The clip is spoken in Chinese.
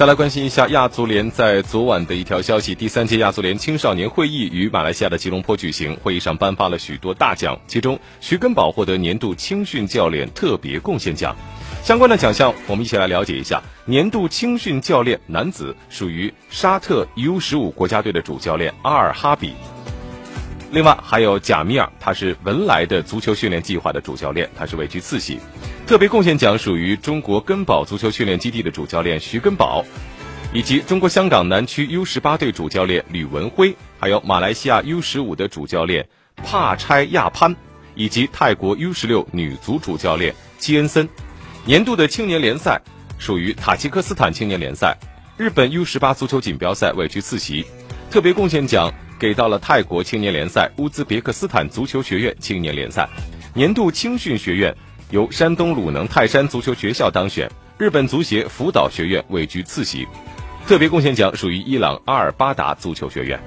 再来关心一下亚足联在昨晚的一条消息：第三届亚足联青少年会议于马来西亚的吉隆坡举行。会议上颁发了许多大奖，其中徐根宝获得年度青训教练特别贡献奖。相关的奖项，我们一起来了解一下。年度青训教练男子属于沙特 U 十五国家队的主教练阿尔哈比。另外还有贾米尔，他是文莱的足球训练计划的主教练，他是位居次席。特别贡献奖属于中国根宝足球训练基地的主教练徐根宝，以及中国香港南区 U 十八队主教练吕文辉，还有马来西亚 U 十五的主教练帕差亚潘，以及泰国 U 十六女足主教练基恩森。年度的青年联赛属于塔吉克斯坦青年联赛，日本 U 十八足球锦标赛位居次席。特别贡献奖。给到了泰国青年联赛、乌兹别克斯坦足球学院青年联赛，年度青训学院由山东鲁能泰山足球学校当选，日本足协辅导学院位居次席，特别贡献奖属于伊朗阿尔巴达足球学院。